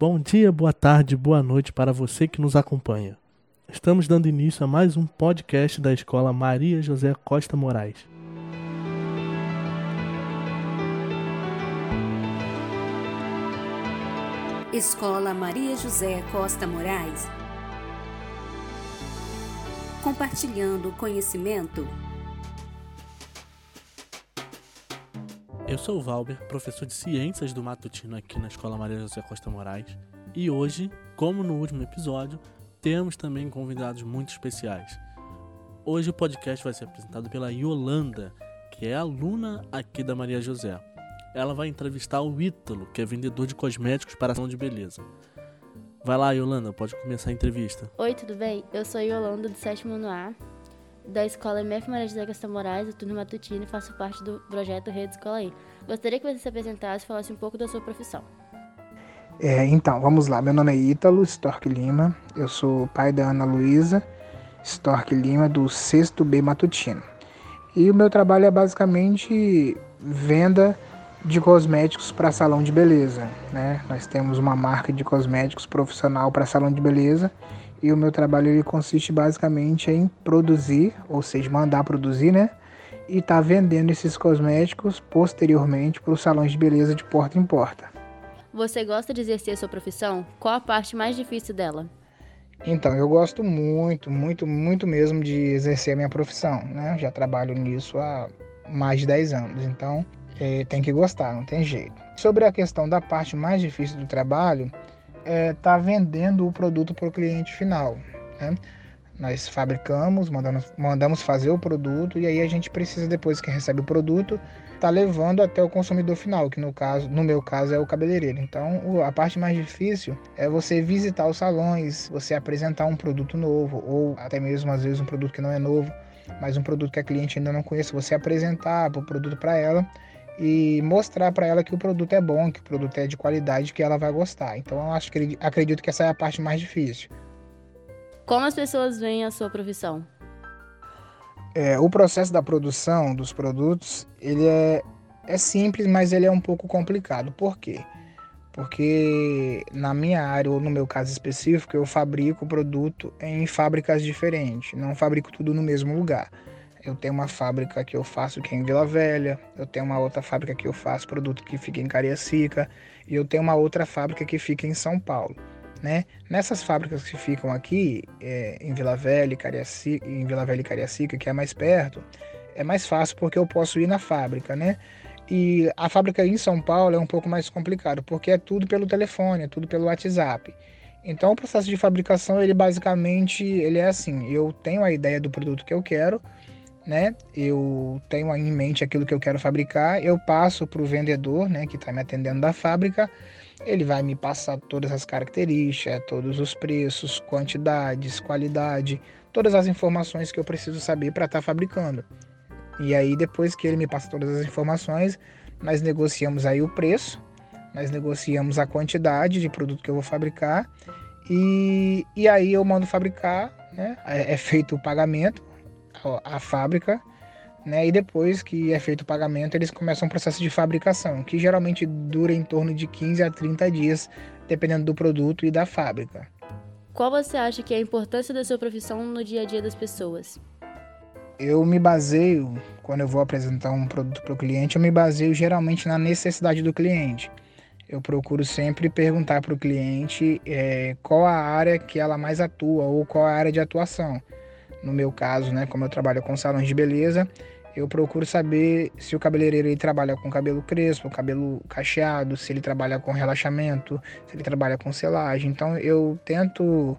Bom dia, boa tarde, boa noite para você que nos acompanha. Estamos dando início a mais um podcast da Escola Maria José Costa Moraes. Escola Maria José Costa Moraes. Compartilhando conhecimento. Eu sou o Valber, professor de Ciências do Matutino aqui na Escola Maria José Costa Moraes. E hoje, como no último episódio, temos também convidados muito especiais. Hoje o podcast vai ser apresentado pela Yolanda, que é aluna aqui da Maria José. Ela vai entrevistar o Ítalo, que é vendedor de cosméticos para salão de beleza. Vai lá, Yolanda, pode começar a entrevista. Oi, tudo bem? Eu sou Yolanda, do sétimo A, da Escola MF Maria José Costa Moraes, do turno matutino, e faço parte do projeto Rede Escola aí. Gostaria que você se apresentasse e falasse um pouco da sua profissão. É, então, vamos lá. Meu nome é Ítalo Stork Lima, eu sou pai da Ana Luísa Stork Lima, do sexto B matutino. E o meu trabalho é basicamente venda de cosméticos para salão de beleza. Né? Nós temos uma marca de cosméticos profissional para salão de beleza e o meu trabalho ele consiste basicamente em produzir, ou seja, mandar produzir, né? E tá vendendo esses cosméticos posteriormente para os salões de beleza de porta em porta. Você gosta de exercer a sua profissão? Qual a parte mais difícil dela? Então, eu gosto muito, muito, muito mesmo de exercer a minha profissão, né? já trabalho nisso há mais de 10 anos, então é, tem que gostar, não tem jeito. Sobre a questão da parte mais difícil do trabalho, é tá vendendo o produto para o cliente final. Né? Nós fabricamos, mandamos, mandamos fazer o produto e aí a gente precisa, depois que recebe o produto, tá levando até o consumidor final, que no caso, no meu caso é o cabeleireiro. Então, a parte mais difícil é você visitar os salões, você apresentar um produto novo ou até mesmo às vezes um produto que não é novo, mas um produto que a cliente ainda não conhece, você apresentar o produto para ela e mostrar para ela que o produto é bom, que o produto é de qualidade, que ela vai gostar. Então eu acho que acredito que essa é a parte mais difícil. Como as pessoas veem a sua profissão? É, o processo da produção dos produtos ele é, é simples, mas ele é um pouco complicado. Por quê? Porque na minha área, ou no meu caso específico, eu fabrico o produto em fábricas diferentes, não fabrico tudo no mesmo lugar. Eu tenho uma fábrica que eu faço que é em Vila Velha, eu tenho uma outra fábrica que eu faço produto que fica em Cariacica e eu tenho uma outra fábrica que fica em São Paulo. Né? Nessas fábricas que ficam aqui, é, em Vila Velha, Cariacica, em Vila Velha e Cariacica, que é mais perto, é mais fácil porque eu posso ir na fábrica, né? E a fábrica em São Paulo é um pouco mais complicado, porque é tudo pelo telefone, é tudo pelo WhatsApp. Então o processo de fabricação, ele basicamente, ele é assim, eu tenho a ideia do produto que eu quero, né? Eu tenho em mente aquilo que eu quero fabricar, eu passo para o vendedor, né, que está me atendendo da fábrica, ele vai me passar todas as características, todos os preços, quantidades, qualidade, todas as informações que eu preciso saber para estar tá fabricando. E aí depois que ele me passa todas as informações, nós negociamos aí o preço, nós negociamos a quantidade de produto que eu vou fabricar e, e aí eu mando fabricar, né? É, é feito o pagamento a fábrica, né? E depois que é feito o pagamento, eles começam um processo de fabricação, que geralmente dura em torno de 15 a 30 dias, dependendo do produto e da fábrica. Qual você acha que é a importância da sua profissão no dia a dia das pessoas? Eu me baseio, quando eu vou apresentar um produto para o cliente, eu me baseio geralmente na necessidade do cliente. Eu procuro sempre perguntar para o cliente é, qual a área que ela mais atua ou qual a área de atuação. No meu caso, né, como eu trabalho com salões de beleza, eu procuro saber se o cabeleireiro ele trabalha com cabelo crespo, cabelo cacheado, se ele trabalha com relaxamento, se ele trabalha com selagem. Então eu tento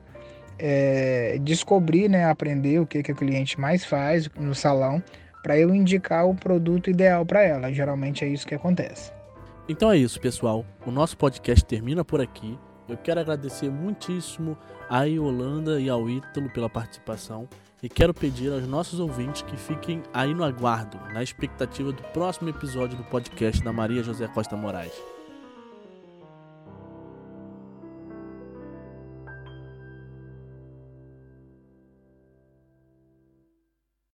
é, descobrir, né, aprender o que, que o cliente mais faz no salão para eu indicar o produto ideal para ela. Geralmente é isso que acontece. Então é isso, pessoal. O nosso podcast termina por aqui. Eu quero agradecer muitíssimo a Yolanda e ao Ítalo pela participação e quero pedir aos nossos ouvintes que fiquem aí no aguardo, na expectativa do próximo episódio do podcast da Maria José Costa Moraes.